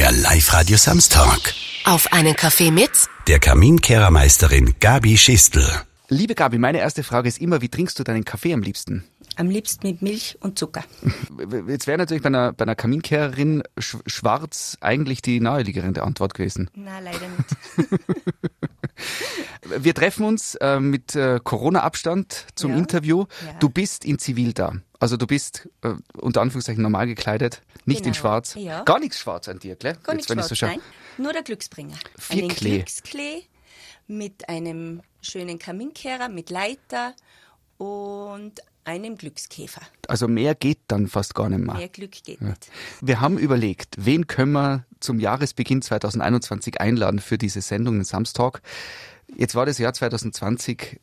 Der Live-Radio Samstag. Auf einen Kaffee mit Der Kaminkehrermeisterin Gabi Schistel. Liebe Gabi, meine erste Frage ist immer, wie trinkst du deinen Kaffee am liebsten? Am liebsten mit Milch und Zucker. Jetzt wäre natürlich bei einer, bei einer Kaminkehrerin sch schwarz eigentlich die naheliegerende Antwort gewesen. Na, leider nicht. Wir treffen uns äh, mit äh, Corona-Abstand zum Ja. Interview. Ja. Du bist in Zivil da. Also du bist äh, unter Anführungszeichen normal gekleidet, nicht in Genau. schwarz. Ja. Gar nichts schwarz an dir, gell? Gar Jetzt, nicht wenn ich schwarz, so nein. Nur der Glücksbringer. Viel einen Klee. Glücksklee mit einem schönen Kaminkehrer mit Leiter und einem Glückskäfer. Also mehr geht dann fast gar nicht mehr. Mehr Glück geht nicht. Wir haben überlegt, wen können wir zum Jahresbeginn 2021 einladen für diese Sendung, den Samstag. Jetzt war das Jahr 2020,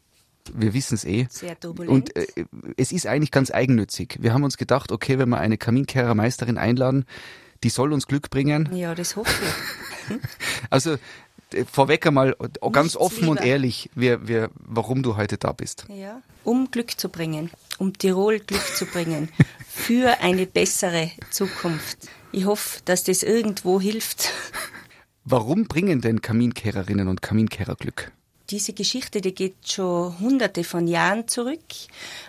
wir wissen es eh. Sehr turbulent. Und äh, es ist eigentlich ganz eigennützig. Wir haben uns gedacht, okay, wenn wir eine Kaminkehrermeisterin einladen, die soll uns Glück bringen. Ja, das hoffe ich. Also vorweg einmal äh, ganz Nichts offen und lieber. ehrlich, wir, wir, warum du heute da bist. Ja. Um Glück zu bringen, um Tirol Glück zu bringen, für eine bessere Zukunft. Ich hoffe, dass das irgendwo hilft. Warum bringen denn Kaminkehrerinnen und Kaminkehrer Glück? Diese Geschichte, die geht schon hunderte von Jahren zurück.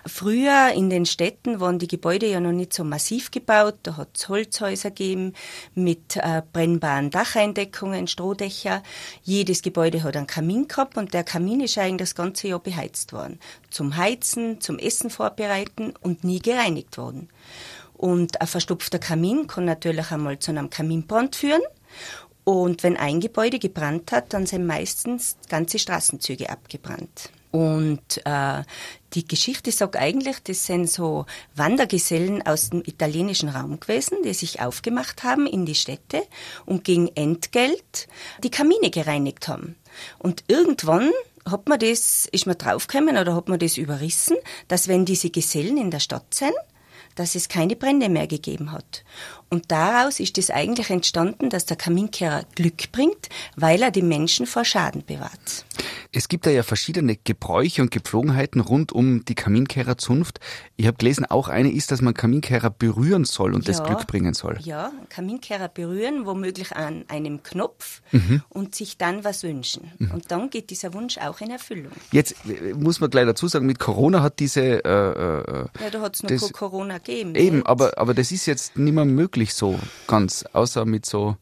Früher in den Städten waren die Gebäude ja noch nicht so massiv gebaut. Da hat es Holzhäuser gegeben mit äh, brennbaren Dacheindeckungen, Strohdächer. Jedes Gebäude hat einen Kamin gehabt und der Kamin ist eigentlich das ganze Jahr beheizt worden. Zum Heizen, zum Essen vorbereiten und nie gereinigt worden. Und ein verstopfter Kamin kann natürlich einmal zu einem Kaminbrand führen. Und wenn ein Gebäude gebrannt hat, dann sind meistens ganze Straßenzüge abgebrannt. Und äh, die Geschichte sagt eigentlich, das sind so Wandergesellen aus dem italienischen Raum gewesen, die sich aufgemacht haben in die Städte und gegen Entgelt die Kamine gereinigt haben. Und irgendwann hat man das, ist man draufgekommen oder hat man das überrissen, dass wenn diese Gesellen in der Stadt sind, dass es keine Brände mehr gegeben hat. Und daraus ist es eigentlich entstanden, dass der Kaminkehrer Glück bringt, weil er die Menschen vor Schaden bewahrt. Es gibt da ja verschiedene Gebräuche und Gepflogenheiten rund um die Kaminkerrerzunft. Ich habe gelesen, auch eine ist, dass man Kaminkehrer berühren soll und das Ja. Glück bringen soll. Ja, Kaminkehrer berühren, womöglich an einem Knopf Mhm. und sich dann was wünschen. Und dann geht dieser Wunsch auch in Erfüllung. Jetzt äh, muss man gleich dazu sagen, mit Corona hat diese äh, äh, Ja, da hat es noch Das- Corona gegeben. eben, aber aber das ist jetzt nicht mehr möglich so ganz, außer mit so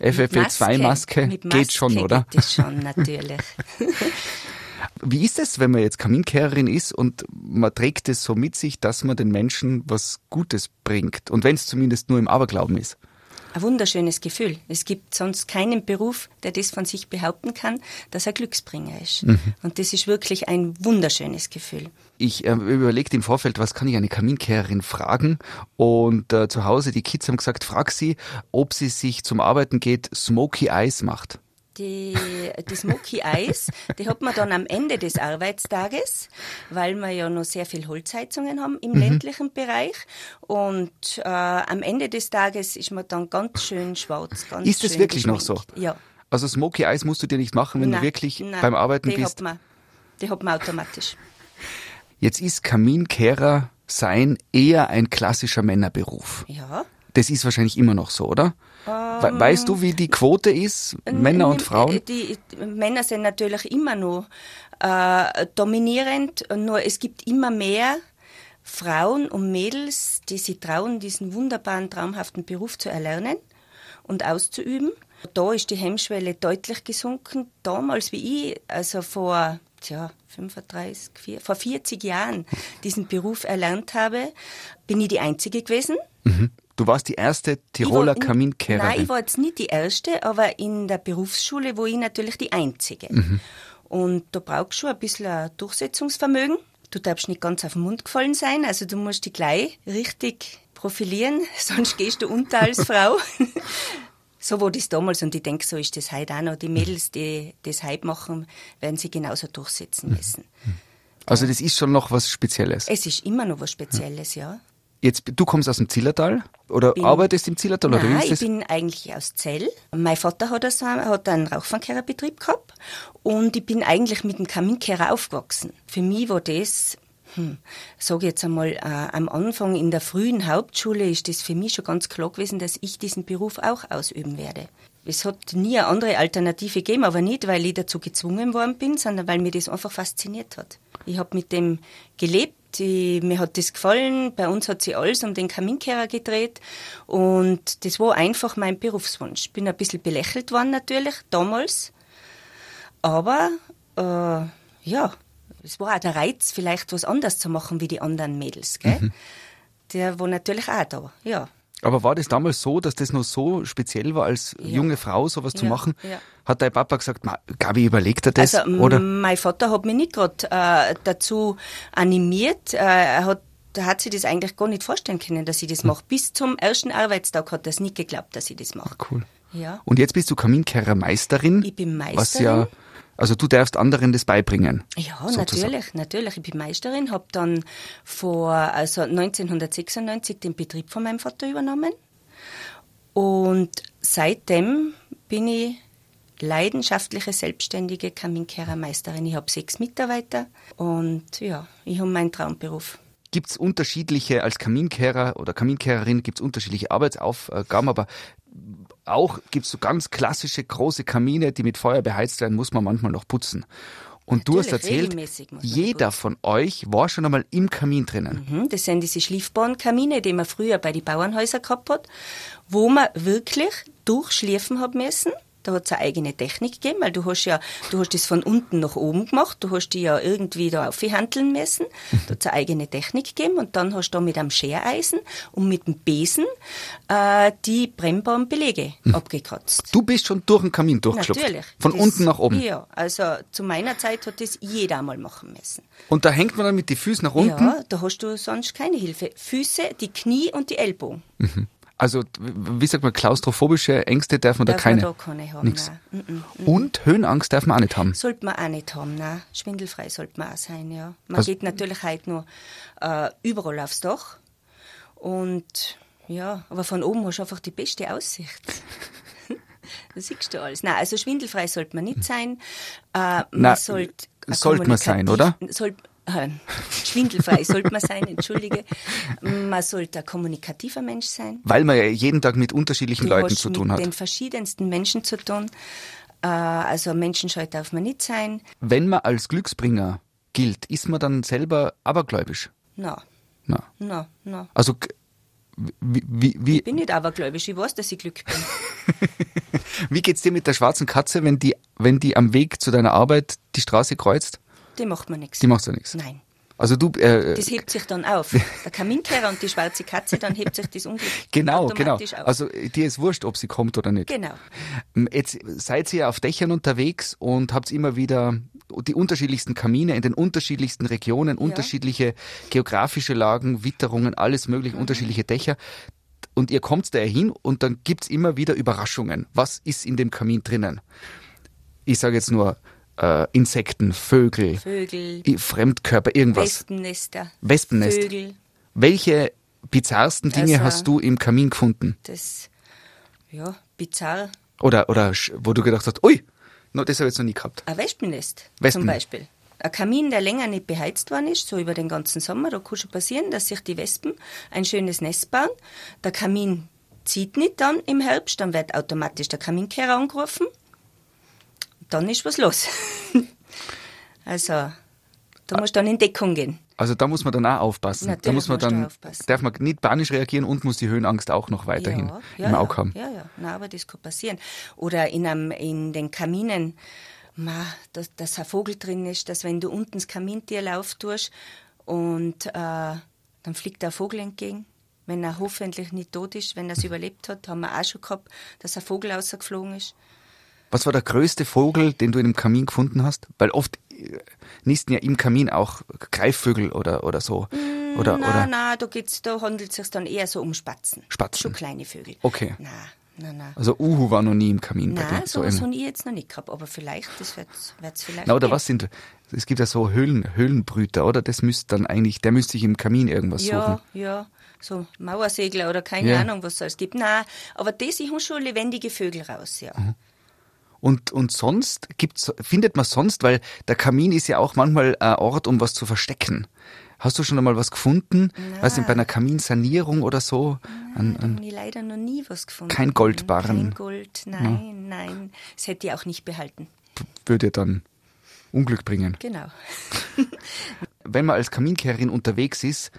FFP2-Maske Mit geht Maske schon, oder? Geht es schon, natürlich. Wie ist es, wenn man jetzt Kaminkehrerin ist und man trägt es so mit sich, dass man den Menschen was Gutes bringt und wenn es zumindest nur im Aberglauben ist? Ein wunderschönes Gefühl. Es gibt sonst keinen Beruf, der das von sich behaupten kann, dass er Glücksbringer ist. Mhm. Und das ist wirklich ein wunderschönes Gefühl. Ich äh, überlegte im Vorfeld, was kann ich eine Kaminkehrerin fragen? Und äh, zu Hause, die Kids haben gesagt, frag sie, ob sie sich zum Arbeiten geht, Smoky Eyes macht. Die, die Smoky Eyes, die hat man dann am Ende des Arbeitstages, weil wir ja noch sehr viel Holzheizungen haben im ländlichen Bereich. Und äh, am Ende des Tages ist man dann ganz schön schwarz. Ganz Ist es schön wirklich noch so? geschminkt. Ja. Also Smoky Eyes musst du dir nicht machen, wenn du Nein, wirklich nein, beim Arbeiten die bist. Hat man, die hat man automatisch. Jetzt ist Kaminkehrer sein eher ein klassischer Männerberuf. Ja. Das ist wahrscheinlich immer noch so, oder? We weißt du, wie die Quote ist, Männer und Ähm, Frauen? Die, die Männer sind natürlich immer noch äh, dominierend, nur es gibt immer mehr Frauen und Mädels, die sich trauen, diesen wunderbaren, traumhaften Beruf zu erlernen und auszuüben. Da ist die Hemmschwelle deutlich gesunken. Damals wie ich, also vor tja, 35, vier, vor 40 Jahren diesen Beruf erlernt habe, bin ich die Einzige gewesen. Du warst die erste Tiroler Ich war Kaminkehrerin. Nein, ich war jetzt nicht die Erste, aber in der Berufsschule war ich natürlich die Einzige. Und da brauchst du schon ein bisschen ein Durchsetzungsvermögen. Du darfst nicht ganz auf den Mund gefallen sein, also du musst dich gleich richtig profilieren, sonst gehst du unter als Frau. so war das damals und ich denke, so ist das heute auch noch. Die Mädels, die das heute machen, werden sie genauso durchsetzen müssen. also das ist schon noch was Spezielles. Es ist immer noch was Spezielles, ja. Jetzt, du kommst aus dem Zillertal oder Bin- arbeitest im Zillertal oder wie Nein, ich bin eigentlich aus Zell. Mein Vater hat, also, hat einen Rauchfangkehrerbetrieb gehabt und ich bin eigentlich mit dem Kaminkehrer aufgewachsen. Für mich war das Hm, sage jetzt einmal, äh, am Anfang in der frühen Hauptschule ist das für mich schon ganz klar gewesen, dass ich diesen Beruf auch ausüben werde. Es hat nie eine andere Alternative gegeben, aber nicht, weil ich dazu gezwungen worden bin, sondern weil mir das einfach fasziniert hat. Ich habe mit dem gelebt, ich, mir hat das gefallen, bei uns hat sich alles um den Kaminkehrer gedreht und das war einfach mein Berufswunsch. Ich bin ein bisschen belächelt worden natürlich, damals, aber äh, ja, es war auch der Reiz, vielleicht was anderes zu machen wie die anderen Mädels, gell? Mhm. Der war natürlich auch da, ja. Aber war das damals so, dass das noch so speziell war, als ja. junge Frau sowas ja, zu machen? Ja. Hat dein Papa gesagt, Gabi, überlegt er das? Also, oder? mein Vater hat mich nicht gerade äh, dazu animiert. Äh, er hat da hat sie das eigentlich gar nicht vorstellen können, dass ich das mache. Bis zum ersten Arbeitstag hat er es nicht geglaubt, dass ich das mache. Ah, cool. Ja. Und jetzt bist du Kaminkehrermeisterin. Ich bin Meisterin. Was ja also du darfst anderen das beibringen. Ja, sozusagen. natürlich, natürlich. Ich bin Meisterin, habe dann vor also 1996 den Betrieb von meinem Vater übernommen und seitdem bin ich leidenschaftliche selbstständige Kaminkehrermeisterin. Ich habe sechs Mitarbeiter und ja, ich habe meinen Traumberuf. Gibt es unterschiedliche, als Kaminkehrer oder Kaminkehrerin gibt es unterschiedliche Arbeitsaufgaben, aber auch gibt es so ganz klassische große Kamine, die mit Feuer beheizt werden, muss man manchmal noch putzen. Und du hast erzählt, jeder von euch war schon einmal im Kamin drinnen. Mhm, das sind diese Schliefbahnkamine, die man früher bei den Bauernhäusern gehabt hat, wo man wirklich durchschliffen hat müssen da hat es eine eigene Technik gegeben, weil du hast ja, du hast das von unten nach oben gemacht, du hast die ja irgendwie da aufhandeln müssen. Da hat es eine eigene Technik gegeben und dann hast du da mit einem Schereisen und mit dem Besen äh, die brennbaren Belege hm. abgekratzt. Du bist schon durch den Kamin durchgeschlupft? Natürlich. Von das, unten nach oben? Ja, also zu meiner Zeit hat das jeder einmal machen müssen. Und da hängt man dann mit den Füßen nach unten? Ja, da hast du sonst keine Hilfe. Füße, die Knie und die Ellbogen. Mhm. Also, wie sagt man, klaustrophobische Ängste darf man darf da keine? Man da keine haben, nix. Nein. Mm -mm. Und Höhenangst darf man auch nicht haben? Sollte man auch nicht haben, nein. Schwindelfrei sollte man auch sein, ja. Man also, geht natürlich heute nur äh, überall aufs Dach. Und ja, aber von oben hast du einfach die beste Aussicht. da siehst du alles. Nein, also schwindelfrei sollte man nicht sein. Äh, man sollte sollte man sein, oder? Soll, schwindelfrei sollte man sein, entschuldige. Man sollte ein kommunikativer Mensch sein. Weil man ja jeden Tag mit unterschiedlichen du Leuten zu tun hat. Mit den verschiedensten Menschen zu tun. Äh, also menschenscheu darf man nicht sein. Wenn man als Glücksbringer gilt, ist man dann selber abergläubisch? Na. Na. Na, na. Also wie, wie, wie ich bin nicht abergläubisch, ich weiß, dass ich Glück bin. wie geht's dir mit der schwarzen Katze, wenn die, wenn die am Weg zu deiner Arbeit die Straße kreuzt? Die macht man nichts. Die macht ja nichts. Nein. Also du, äh, das hebt sich dann auf. Der Kaminkehrer und die schwarze Katze, dann hebt sich das Unglück genau, genau. auf. Also dir ist wurscht, ob sie kommt oder nicht. Genau. Jetzt seid ihr auf Dächern unterwegs und habt immer wieder die unterschiedlichsten Kamine in den unterschiedlichsten Regionen, ja. unterschiedliche geografische Lagen, Witterungen, alles mögliche, mhm. unterschiedliche Dächer. Und ihr kommt da hin und dann gibt's immer wieder Überraschungen. Was ist in dem Kamin drinnen? Ich sage jetzt nur äh, Insekten, Vögel, Vögel, Fremdkörper, irgendwas. Wespennester. Wespennest. Vögel. Welche bizarrsten Dinge also, hast du im Kamin gefunden? Das, ja, bizarr. Oder, oder wo du gedacht hast, ui, no, das habe ich jetzt noch nie gehabt. Ein Wespennest Wespen. zum Beispiel. Ein Kamin, der länger nicht beheizt worden ist, so über den ganzen Sommer, da kann schon passieren, dass sich die Wespen ein schönes Nest bauen. Der Kamin zieht nicht dann im Herbst, dann wird automatisch der Kaminkehrer angerufen dann ist was los. also, da muss dann in Deckung gehen. Also da muss man dann auch aufpassen. Natürlich da muss man dann, da darf man nicht panisch reagieren und muss die Höhenangst auch noch weiterhin ja, ja, im Auge haben. Ja, ja, Nein, aber das kann passieren. Oder in, einem, in den Kaminen, ma, dass, dass ein Vogel drin ist, dass wenn du unten das Kamintier lauf tust und äh, dann fliegt der Vogel entgegen. Wenn er hoffentlich nicht tot ist, wenn er es überlebt hat, haben wir auch schon gehabt, dass ein Vogel rausgeflogen ist. Was war der größte Vogel, den du in dem Kamin gefunden hast? Weil oft äh, nisten ja im Kamin auch Greifvögel oder, oder so. Mm, oder, na, oder? na, da, geht's, da handelt es sich dann eher so um Spatzen. Spatzen. Schon kleine Vögel. Okay. Na, na, na. Also Uhu war noch nie im Kamin Nein, bei dir. so sowas habe ich jetzt noch nicht gehabt, aber vielleicht, das wird es vielleicht. Na, oder geben. was sind, es gibt ja so Höhlen, Höhlenbrüter, oder? Das müsste dann eigentlich, der müsste sich im Kamin irgendwas ja, suchen. Ja, ja. So Mauersegler oder keine Ja. Ahnung, was es alles gibt. Nein, aber das, ich habe schon lebendige Vögel raus, ja. Mhm. Und, und sonst gibt's, findet man sonst, weil der Kamin ist ja auch manchmal ein Ort, um was zu verstecken. Hast du schon einmal was gefunden? Nein. Weißt du, bei einer Kaminsanierung oder so? An, Da an, ich leider noch nie was gefunden. Kein Goldbarren. Kein Gold, nein, nein. Das hätte ich auch nicht behalten. würde dann Unglück bringen. Genau. Wenn man als Kaminkehrerin unterwegs ist, äh,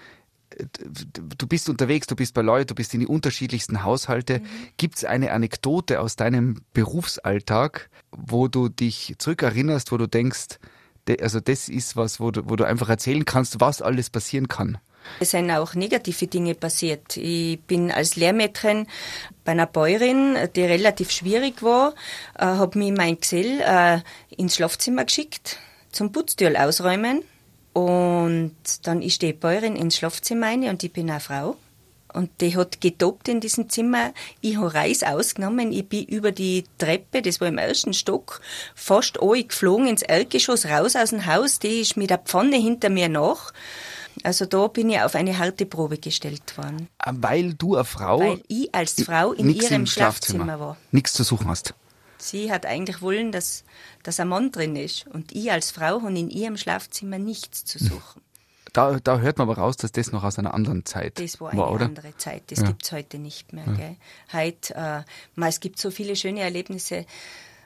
du bist unterwegs, du bist bei Leuten, du bist in die unterschiedlichsten Haushalte. Mhm. Gibt es eine Anekdote aus deinem Berufsalltag, wo du dich zurückerinnerst, wo du denkst, de- also das ist was, wo du, wo du einfach erzählen kannst, was alles passieren kann? Es sind auch negative Dinge passiert. Ich bin als Lehrmädchen bei einer Bäuerin, die relativ schwierig war, äh, habe mich mein Gesell äh, ins Schlafzimmer geschickt zum Putztürl ausräumen und dann ist die Bäuerin ins Schlafzimmer rein und ich bin eine Frau. Und die hat getobt in diesem Zimmer. Ich habe Reis ausgenommen. Ich bin über die Treppe, das war im ersten Stock, fast geflogen ins Erdgeschoss, raus aus dem Haus. Die ist mit der Pfanne hinter mir nach. Also da bin ich auf eine harte Probe gestellt worden. Äh, Weil du eine Frau Weil ich als Frau in ihrem im Schlafzimmer war. nichts zu suchen hast. Sie hat eigentlich wollen, dass, dass ein Mann drin ist. Und ich als Frau habe in ihrem Schlafzimmer nichts zu suchen. Da, da hört man aber raus, dass das noch aus einer anderen Zeit Das war eine oder? andere Zeit. Das Ja. gibt's heute nicht mehr. Gell? Heute, äh, ma, es gibt so viele schöne Erlebnisse.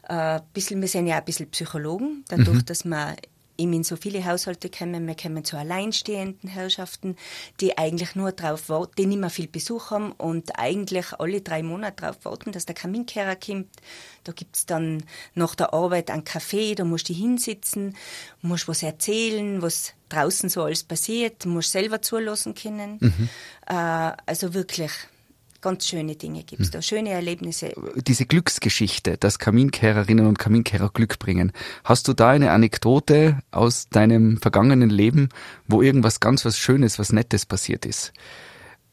Äh, bisschen, wir sind ja ein bisschen Psychologen, dadurch, Mhm. dass wir eben in so viele Haushalte kommen. Wir kommen zu alleinstehenden Herrschaften, die eigentlich nur darauf warten, die nicht mehr viel Besuch haben und eigentlich alle drei Monate darauf warten, dass der Kaminkehrer kommt. Da gibt's dann nach der Arbeit einen Kaffee, da musst du hinsitzen, musst was erzählen, was draußen so alles passiert, musst selber zulassen können. Äh, also wirklich ganz schöne Dinge gibt's da, schöne Erlebnisse. diese Glücksgeschichte, dass Kaminkehrerinnen und Kaminkehrer Glück bringen. Hast du da eine Anekdote aus deinem vergangenen Leben, wo irgendwas ganz was Schönes, was Nettes passiert ist?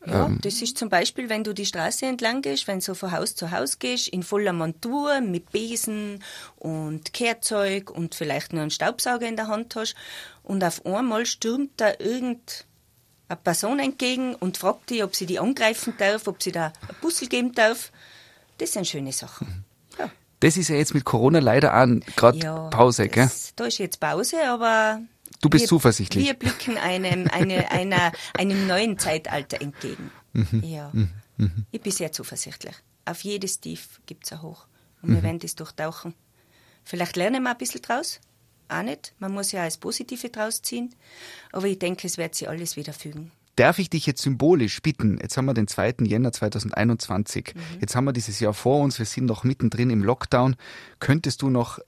Ja, Ähm. das ist zum Beispiel, wenn du die Straße entlang gehst, wenn du von Haus zu Haus gehst, in voller Montur, mit Besen und Kehrzeug und vielleicht nur einen Staubsauger in der Hand hast und auf einmal stürmt da irgendeine Person entgegen und fragt dich, ob sie die angreifen darf, ob sie da ein Bussel geben darf. Das sind schöne Sachen. Ja, Das ist ja jetzt mit Corona leider auch gerade ja Pause, gell? das, Da ist jetzt Pause, aber Du bist wir, zuversichtlich. Wir blicken einem, eine, einer, einem neuen Zeitalter entgegen. Mhm. Ja. Ich bin sehr zuversichtlich. Auf jedes Tief gibt es ein Hoch. Und Mhm. wir werden das durchtauchen. Vielleicht lernen wir ein bisschen draus. Auch nicht. Man muss ja alles Positive draus ziehen. Aber ich denke, es wird sich alles wieder fügen. Darf ich dich jetzt symbolisch bitten? Jetzt haben wir den 2. Jänner 2021. Jetzt haben wir dieses Jahr vor uns. Wir sind noch mittendrin im Lockdown. Könntest du noch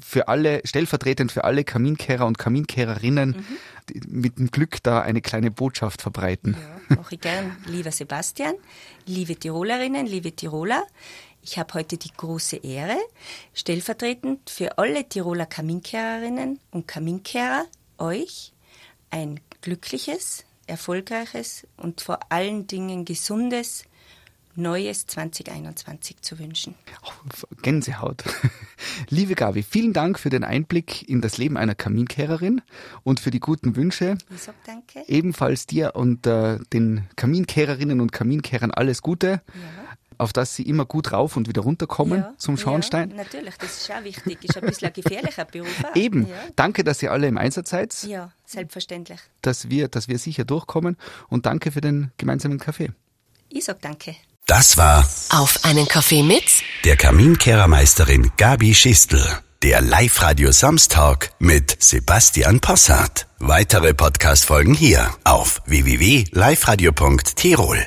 für alle, stellvertretend für alle Kaminkehrer und Kaminkehrerinnen die- mit dem Glück da eine kleine Botschaft verbreiten? Ja, mache ich gern. Lieber Sebastian, liebe Tirolerinnen, liebe Tiroler, ich habe heute die große Ehre, stellvertretend für alle Tiroler Kaminkehrerinnen und Kaminkehrer euch ein glückliches, erfolgreiches und vor allen Dingen gesundes neues 2021 zu wünschen. Gänsehaut. Liebe Gabi, vielen Dank für den Einblick in das Leben einer Kaminkehrerin und für die guten Wünsche. Ich sag danke. Ebenfalls dir und äh, den Kaminkehrerinnen und Kaminkehrern alles Gute, auf dass sie immer gut rauf und wieder runterkommen Ja, zum Schornstein. Ja, natürlich, das ist auch wichtig. Ist ein bisschen ein gefährlicher Beruf. auch. Eben. Ja. Danke, dass ihr alle im Einsatz seid, ja, selbstverständlich. dass wir, dass wir sicher durchkommen und danke für den gemeinsamen Kaffee. Ich sag danke. Das war Auf einen Kaffee mit der Kaminkehrermeisterin Gabi Schistel. Der Live-Radio Samstag mit Sebastian Possart. Weitere Podcast-Folgen hier auf www.liveradio.tirol.